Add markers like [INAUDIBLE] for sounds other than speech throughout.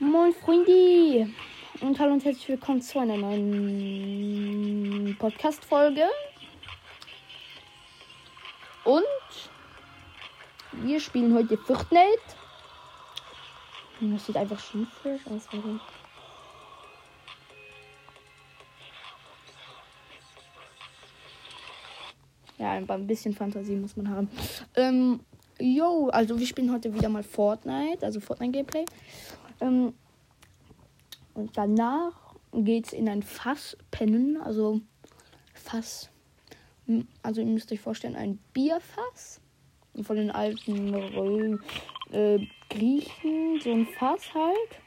Moin Freunde und hallo und herzlich willkommen zu einer neuen Podcast-Folge. Und wir spielen heute Fortnite. Das sieht einfach schief aus. Warum? Ja, ein bisschen Fantasie muss man haben. Ähm, yo, also wir spielen heute wieder mal Fortnite, also Fortnite-Gameplay. Ähm, und danach geht's in ein Fass pennen, also Fass. Also ihr müsst euch vorstellen, ein Bierfass. Von den alten äh, Griechen, so ein Fass halt.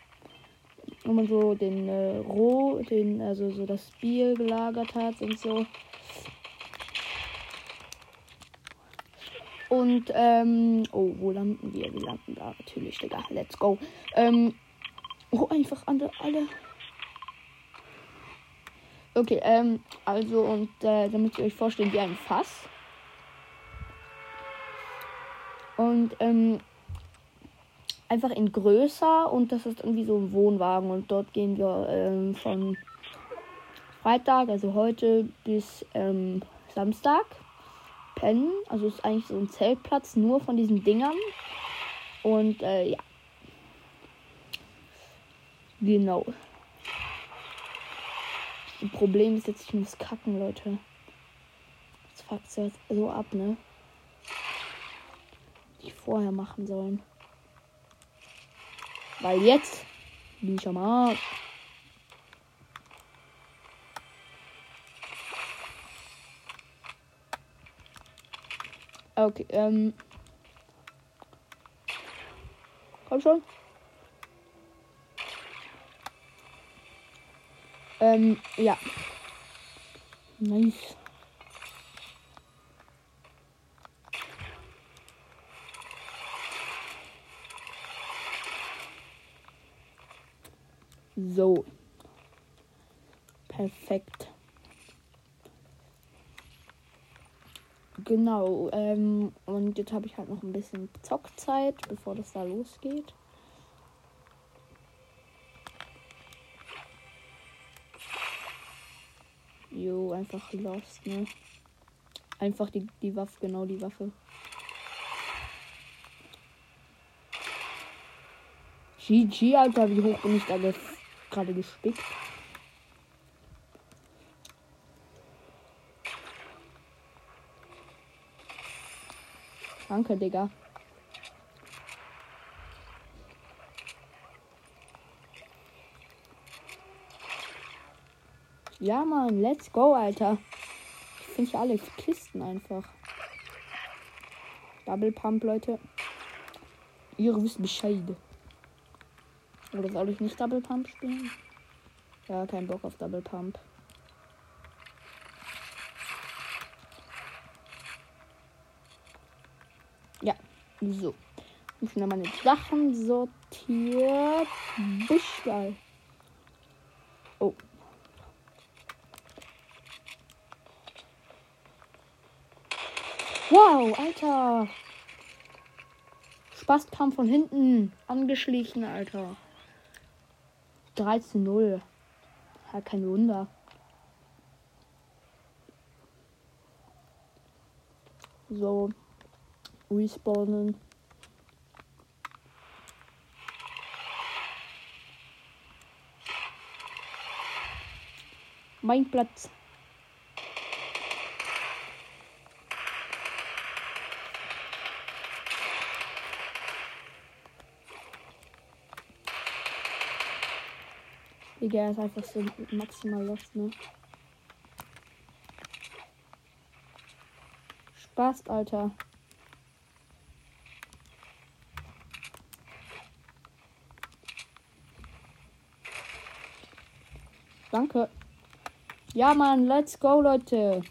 Wo man so den äh, Roh, den, also so das Bier gelagert hat und so. Und, ähm, oh, wo landen wir? Wir landen da natürlich, Digga. Let's go. Ähm, oh, einfach alle, alle. Okay, ähm, also, und, äh, damit ihr euch vorstellen, wie ein Fass. Und, ähm, einfach in größer und das ist irgendwie so ein Wohnwagen und dort gehen wir ähm, von Freitag, also heute, bis ähm, Samstag pennen. Also ist eigentlich so ein Zeltplatz nur von diesen Dingern. Und äh, ja. Genau. Das Problem ist jetzt, ich muss kacken, Leute. Das fuckt jetzt so ab, ne? Ich vorher machen sollen. Weil jetzt bin ich am Arsch. Okay, ähm. Komm schon. Ähm, ja. Nice. So. Perfekt. Genau, ähm, und jetzt habe ich halt noch ein bisschen Zockzeit, bevor das da losgeht. Jo, einfach lost, ne? Einfach die, die Waffe, genau die Waffe. GG, Alter, wie hoch bin ich da gerade gespickt? Danke, Digga. Ja, Mann, let's go, Alter. Ich finde alle Kisten einfach. Double Pump, Leute. Ihr wisst Bescheid. Oder soll ich nicht Double Pump spielen? Ja, kein Bock auf Double Pump. So. Ich habe meine Sachen sortiert. Geil. Oh. Wow, Alter. Spaß kam von hinten. Angeschlichen, Alter. 13-0. Ja, kein Wunder. So respawnen. Mein Platz. Digga, ist einfach so maximal lost, ne? Spaß, Alter. Danke. Ja, Mann, let's go, Leute.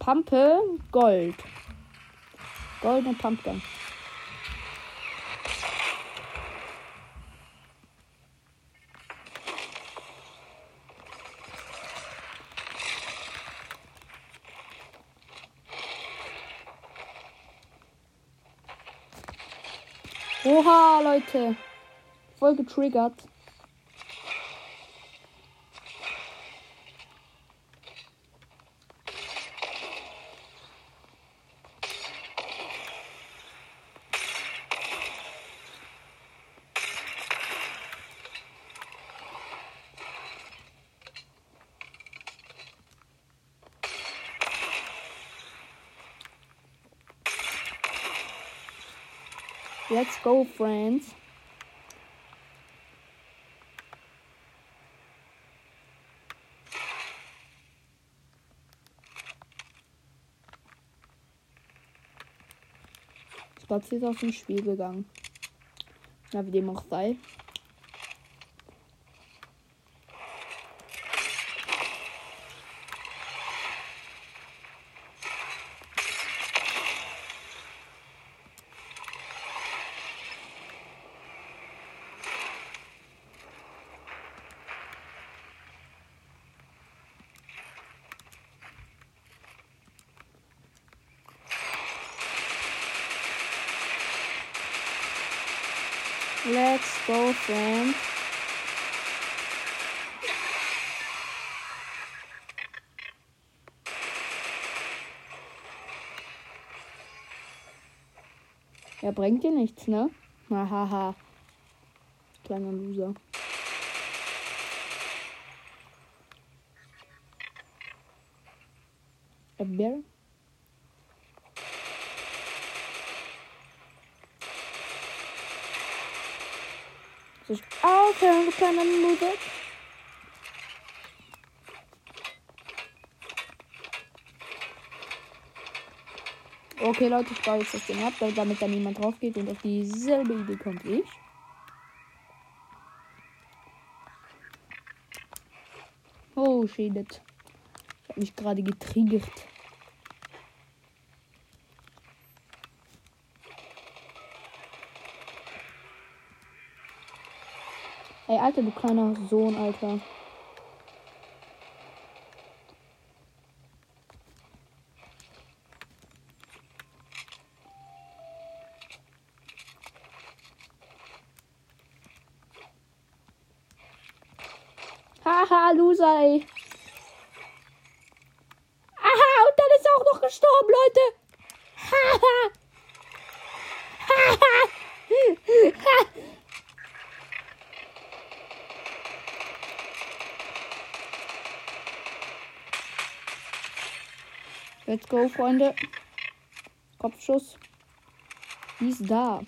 Pampe, Gold. Goldene Pumpgun. Oha, Leute. voll getriggert. Let's go, friends. Spatz ist aus dem Spiel gegangen. Na, wie dem auch sei. Friend. Er bringt dir nichts, ne? Hahaha. Kleiner Loser. Erdbeere? Soll ich aufhören, du kleiner Loser? Okay, Leute, ich baue jetzt das Ding ab, damit da niemand drauf geht und auf dieselbe Idee kommt wie ich. Oh, shit. Ich habe mich gerade getriggert. Alter, du kleiner Sohn, Alter. Haha, Loser, ey. Aha, und dann ist er auch noch gestorben, Leute. Haha. Haha. Let's go, Freunde. Kopfschuss. Die ist da.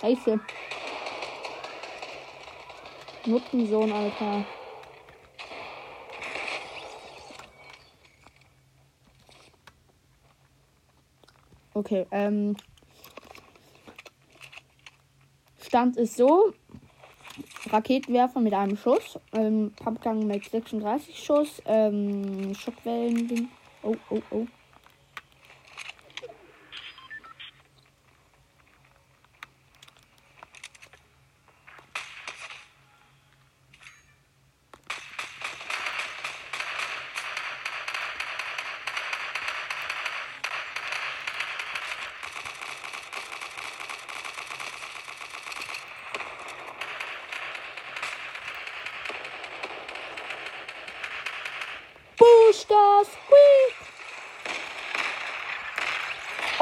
Scheiße. Nuttensohn, Alter. Okay, ähm. Stand ist so. Raketenwerfer mit einem Schuss. Ähm, Pumpgun mit 36 Schuss. Ähm, Schockwellen. Oh, oh, oh.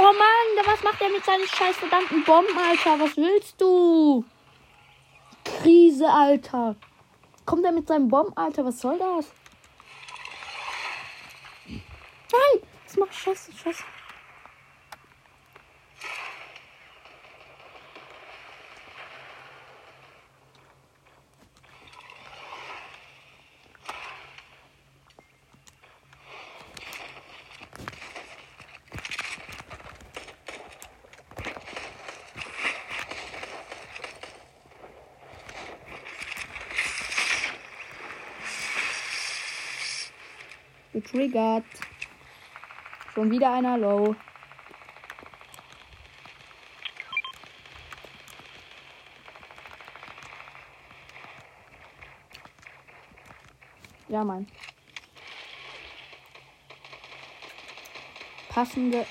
Oh Mann, was macht er mit seinen scheiß verdammten Bomben, Alter? Was willst du? Krise, Alter. Kommt er mit seinem Bomben, Alter? Was soll das? Nein! Das macht Scheiße, Scheiße. Getriggert. Schon wieder einer low. Ja, Mann. Passende.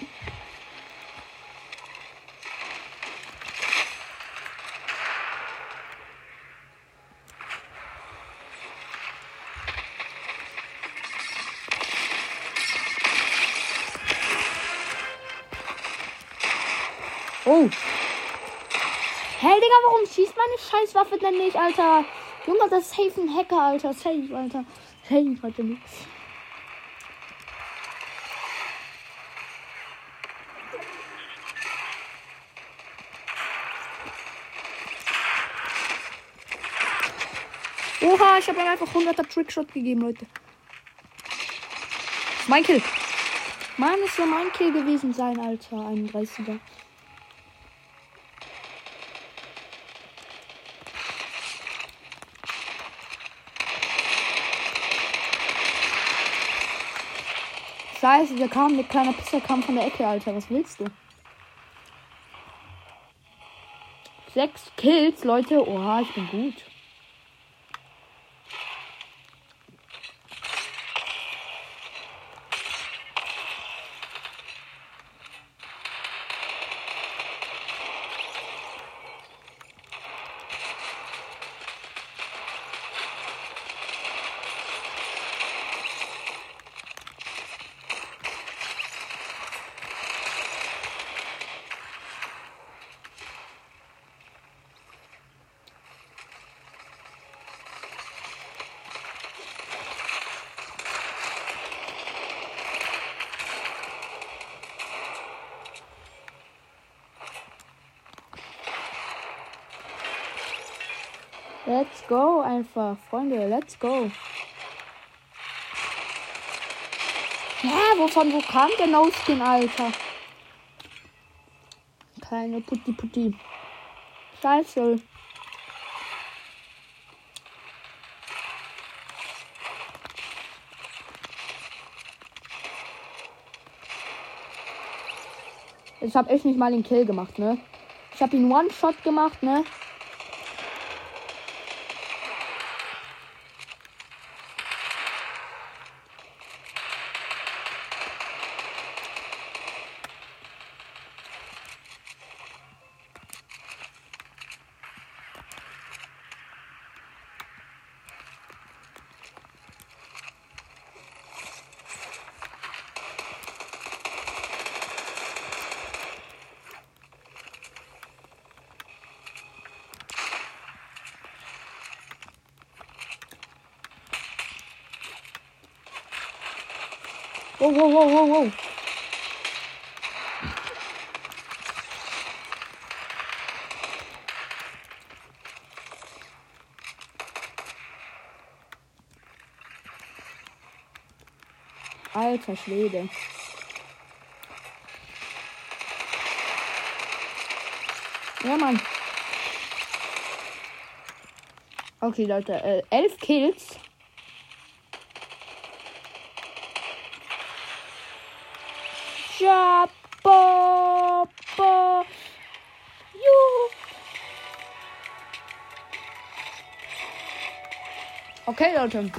Warum schießt meine Scheißwaffe denn nicht, Alter? Junge, das ist safe ein Hacker, Alter. Safe, Alter. Safe, Alter. Oha, ich habe ihm einfach 100er Trickshot gegeben, Leute. Mein Kill. Mann, es soll mein Kill gewesen sein, Alter. 31er. Scheiße, der kam, der kleine Pisser kam von der Ecke, Alter. Was willst du? Sechs Kills, Leute. Oha, ich bin gut. Let's go einfach, Freunde, let's go. Hä, wovon, wo kam der No-Skin, Alter? Keine Putti Putti. Scheiße. Ich habe echt nicht mal den Kill gemacht, ne? Ich habe ihn One-Shot gemacht, ne? Wow, wow, wow, wow, wow. Alter Schwede. Ja, Mann. Okay, Leute, äh, elf Kills. Okay, Leute.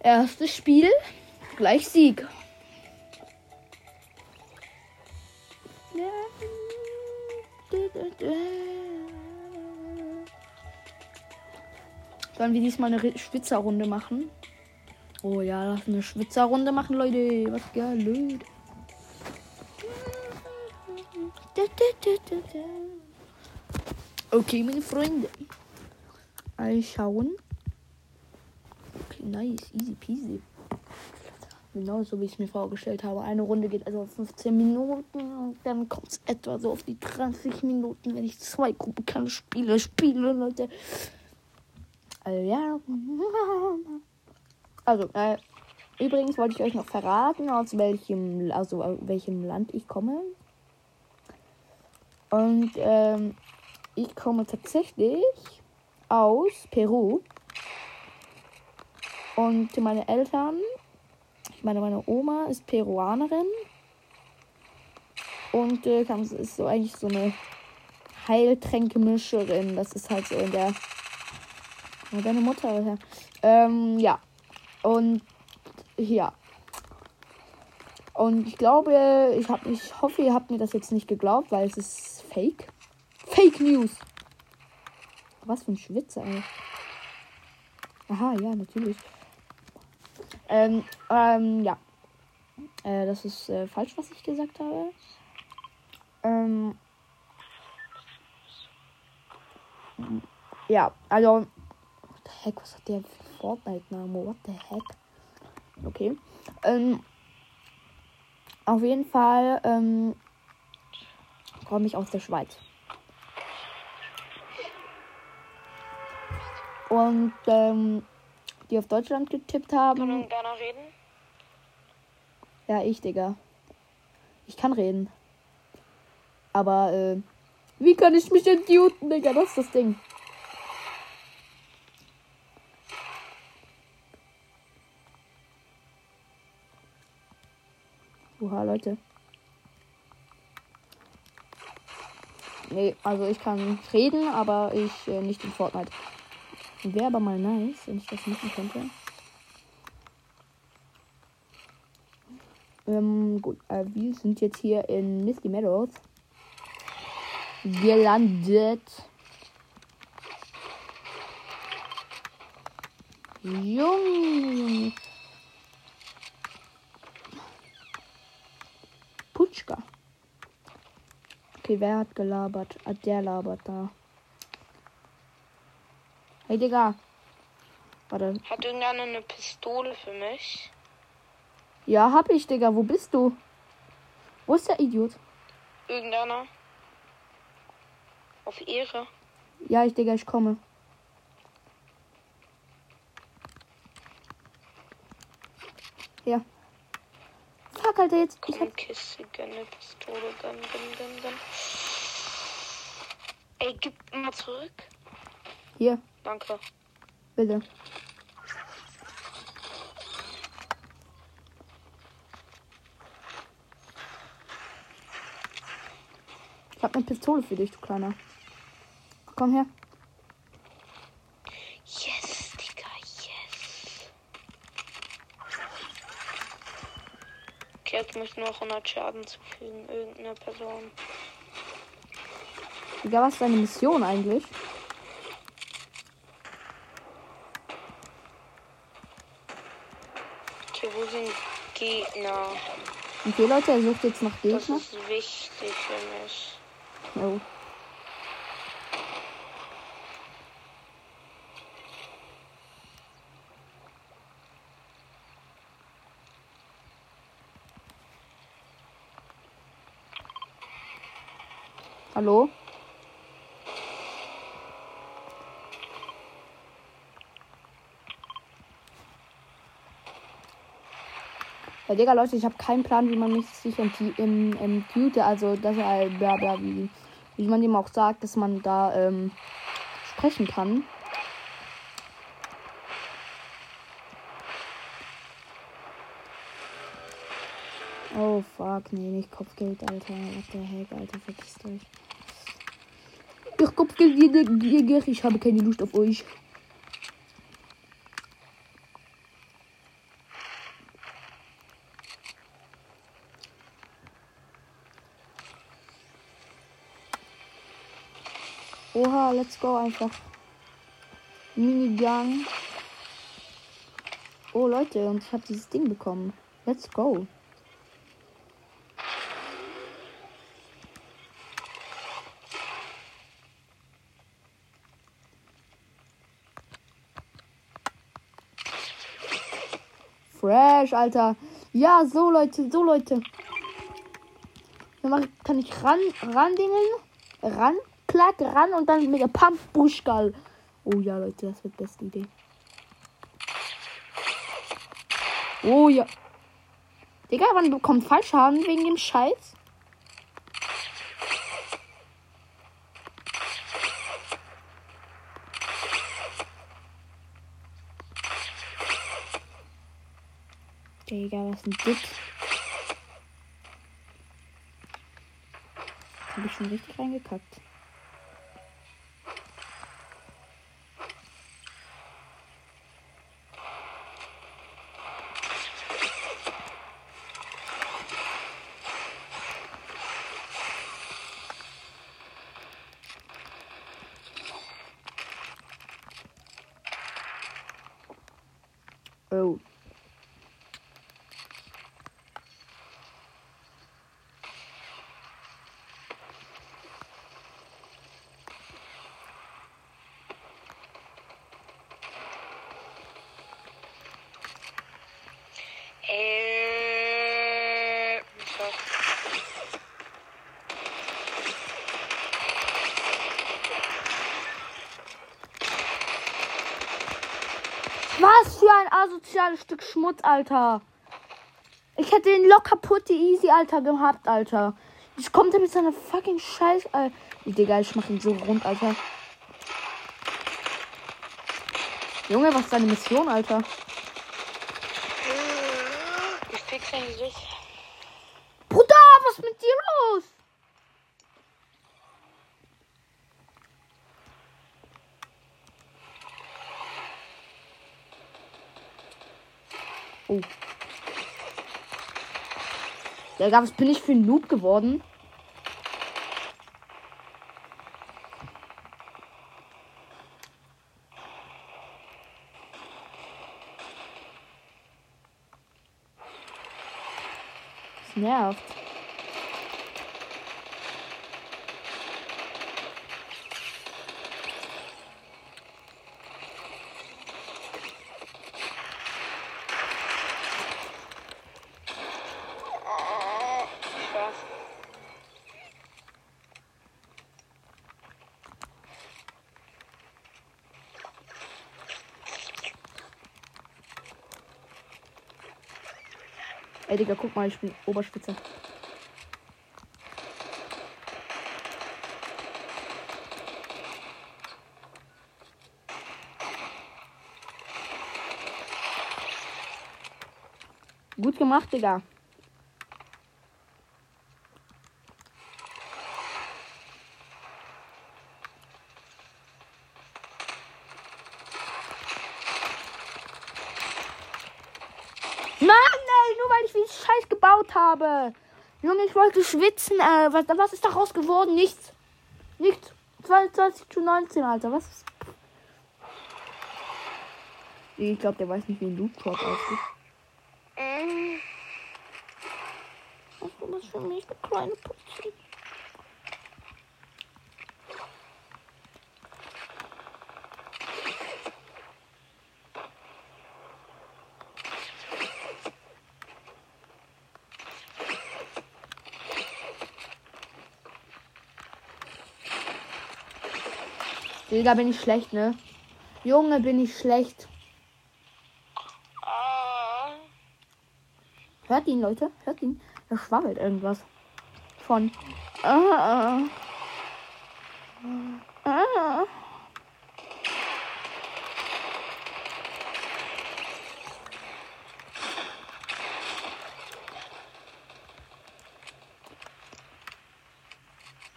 Erstes Spiel, gleich Sieg. Sollen wir diesmal eine Schwitzerrunde machen? Oh ja, lass eine Schwitzerrunde machen, Leute. Was geil. Okay, meine Freunde. All schauen. Okay, nice. Easy peasy. Genauso wie ich es mir vorgestellt habe. Eine Runde geht also 15 Minuten und dann kommt es etwa so auf die 30 Minuten, wenn ich zwei Gruppen kann Spiele spiele, Leute. Also ja. Also, äh, übrigens wollte ich euch noch verraten, aus welchem, also aus welchem Land ich komme. Und ähm, ich komme tatsächlich aus Peru. Und meine Eltern, ich meine, meine Oma ist Peruanerin. Und äh, ist so eigentlich so eine Heiltränkemischerin. Das ist halt so in der. Oh, deine Mutter. Ja. Ähm, ja. Und ja. Und ich glaube, ich, hab, ich hoffe, ihr habt mir das jetzt nicht geglaubt, weil es ist fake. Fake News. Was für ein Schwitzer, ey. Aha, ja, natürlich. Ähm, ähm, ja. Äh, das ist äh, falsch, was ich gesagt habe. Ähm, ja, also. What the heck, was hat der für Fortnite-Name? What the heck? Okay. Ähm, auf jeden Fall ähm, komme ich aus der Schweiz. Und ähm, die auf Deutschland getippt haben. Können gerne reden? Ja, ich, Digga. Ich kann reden. Aber, äh, wie kann ich mich entmuten, Digga? Das ist das Ding. Oha, Leute. Nee, also ich kann reden, aber ich äh, nicht in Fortnite. Wäre aber mal nice, wenn ich das machen könnte. Ähm, gut, äh, wir sind jetzt hier in Misty Meadows gelandet. Junge. Putschka. Okay, wer hat gelabert? Ah, der labert da. Hey, Digga. Warte. Hat irgendeiner eine Pistole für mich? Ja, hab ich, Digga. Wo bist du? Wo ist der Idiot? Irgendeiner? Auf Ehre. Ja, ich, Digga, ich komme. Ja. Fuck, Alter, jetzt. Ich Komm, hab. Kiste, gönne Pistole, gönn, gönn, gönn, gönn. Ey, gib mal zurück. Hier, Danke. bitte. Ich hab eine Pistole für dich, du Kleiner. Komm her. Yes, Digga, yes. Okay, jetzt muss ich nur noch 100 Schaden zufügen, irgendeiner Person. Digga, was ist deine Mission eigentlich? Okay, wo sind Gegner? Okay, Leute, er sucht jetzt nach Das Gegner. ist wichtig für mich. Jo. Hallo? Ja, Digga, Leute, ich habe keinen Plan, wie man mich sich im, im, im Mute, also das äh, bla bla, wie, wie man dem auch sagt, dass man da ähm, sprechen kann. Oh fuck, nee, nicht Kopfgeld, Alter. What the heck, Alter, verpisst euch. Ich Kopfgeldjäger, ich habe keine Lust auf euch. Oha, let's go einfach. Minigun. Oh Leute, und ich habe dieses Ding bekommen. Let's go. Fresh, Alter. Ja, so Leute, so Leute. Kann ich ran, ran dingeln, ran, klack, ran und dann mit der Pump Buschgal. Oh ja, Leute, das wird beste Idee. Oh ja. Digga, man bekommt Fallschaden wegen dem Scheiß. Digga, was ist denn das? Hab ich schon richtig reingekackt. Oh. Äh. So. Was für ein asoziales Stück Schmutz, Alter. Ich hätte den locker putti easy, Alter, gehabt, Alter. Jetzt kommt er mit seiner fucking Scheiß, Alter. Digga, ich mach ihn so rund, Alter. Junge, was ist deine Mission, Alter? Ich fix dein Gesicht. Bruder, was ist mit dir los? Oh. Digga, was bin ich für ein Noob geworden? Nervt. Spaß. Ey, Digga, guck mal, ich bin Oberspitze. Gut gemacht, Digga. Mann, ey, nur weil ich wie Scheiß gebaut habe. Junge, ich wollte schwitzen. Äh, was, was ist daraus geworden? Nichts. Nichts. 22 zu 19, Alter. Was ist. Ich glaube, der weiß nicht, wie ein Loot Drop aussieht. Mm, Was ist das für mich, eine kleine Putzi? Digga, bin ich schlecht, ne? Junge, bin ich schlecht. Hört ihn, Leute. Hört ihn. Da schwabbelt irgendwas. Von. Ah, ah. Ah.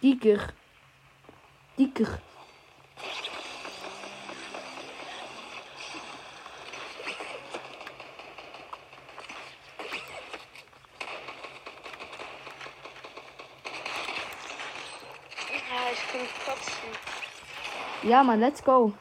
Dicker. Ja, Mann, let's go.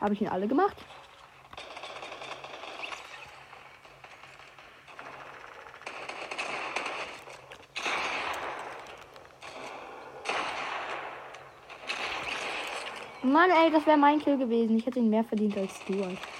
Habe ich ihn alle gemacht? Mann, ey, das wäre mein Kill gewesen. Ich hätte ihn mehr verdient als du. Alter.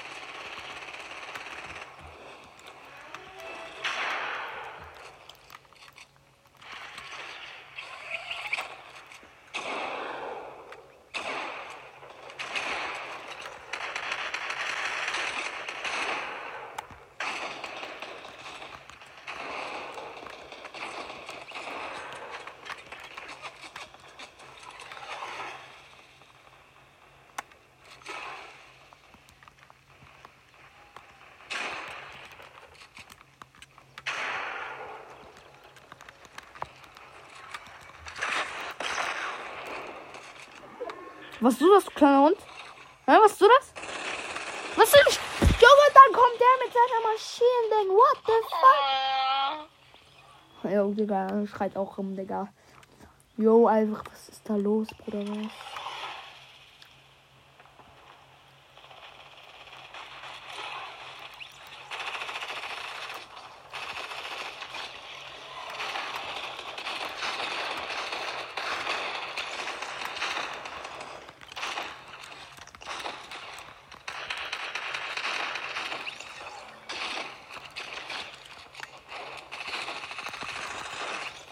Was du das, du kleiner Hund? Ja, was du das? Was du nicht? Junge, dann kommt der mit seiner Maschinending. What the fuck? Jo, Digga, schreit auch rum, Digga. Jo, einfach, was ist da los, Bruder? Was?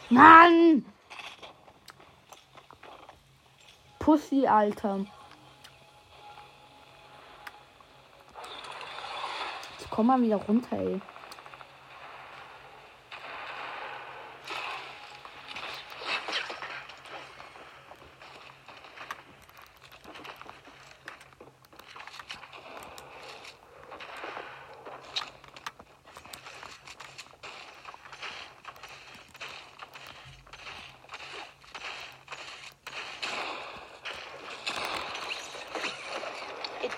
Mann! Pussy, Alter. Jetzt komm mal wieder runter, ey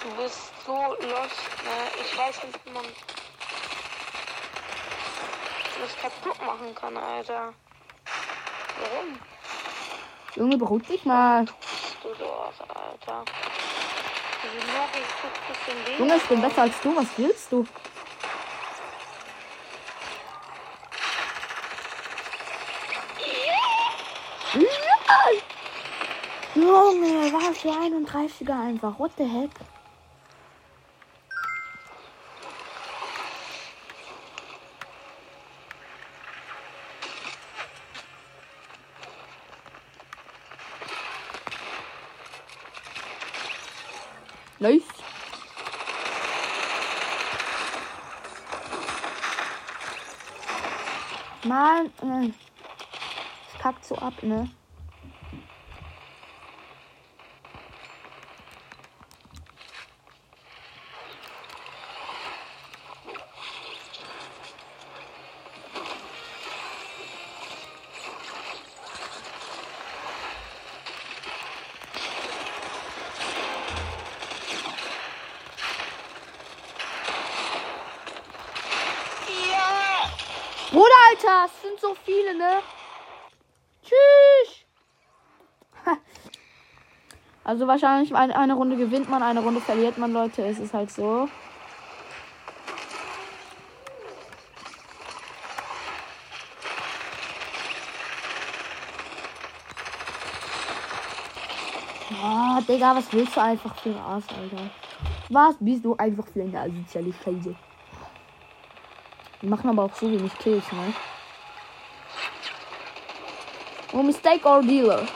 du bist so lost, ne? Ich weiß nicht, wie man das kaputt machen kann, Alter. Warum Junge, beruhig dich mal. du sowas, Alter? Ich. Junge, ich bin besser als du. Was willst du? Ja! Junge, was für 31er einfach. What the heck? Es kackt so ab, ne? Bruder, Alter, es sind so viele, ne? Tschüss. [LAUGHS] Also wahrscheinlich eine, eine Runde gewinnt man, eine Runde verliert man, Leute. Es ist halt so. Ah, Digga, was willst du einfach für ein Arsch, Alter? Was bist du einfach für eine asoziale? Die machen aber auch so wenig Kills, ne? Oh, Mistake or Dealer.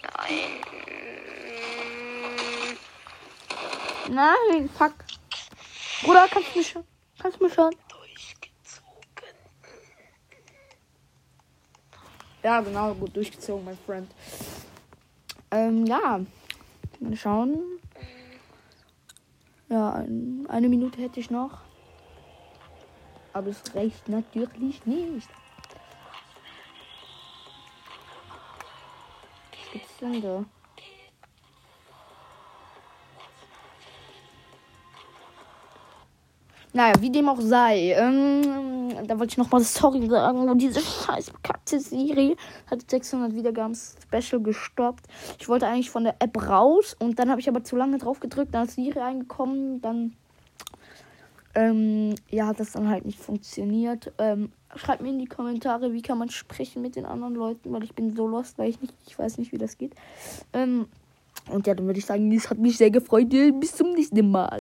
Nein. Nein, fuck. Bruder, kannst du mich schon? Kannst du mich schon? Durchgezogen. Ja, genau, gut durchgezogen, mein Freund. Ähm, ja. Mal schauen. Ja, ein, eine Minute hätte ich noch. Aber es reicht natürlich nicht. Was gibt's denn da? Naja, wie dem auch sei. Ähm, da wollte ich nochmal sorry sagen. Und diese scheiß bekackte Serie hat 600 Wiedergaben Special gestoppt. Ich wollte eigentlich von der App raus und dann habe ich aber zu lange drauf gedrückt. Dann ist Siri eingekommen. Dann ähm, ja, hat das dann halt nicht funktioniert. Ähm, schreibt mir in die Kommentare, wie kann man sprechen mit den anderen Leuten, weil ich bin so lost, weil ich nicht, ich weiß nicht, wie das geht. Ähm, und ja, dann würde ich sagen, es hat mich sehr gefreut. Bis zum nächsten Mal.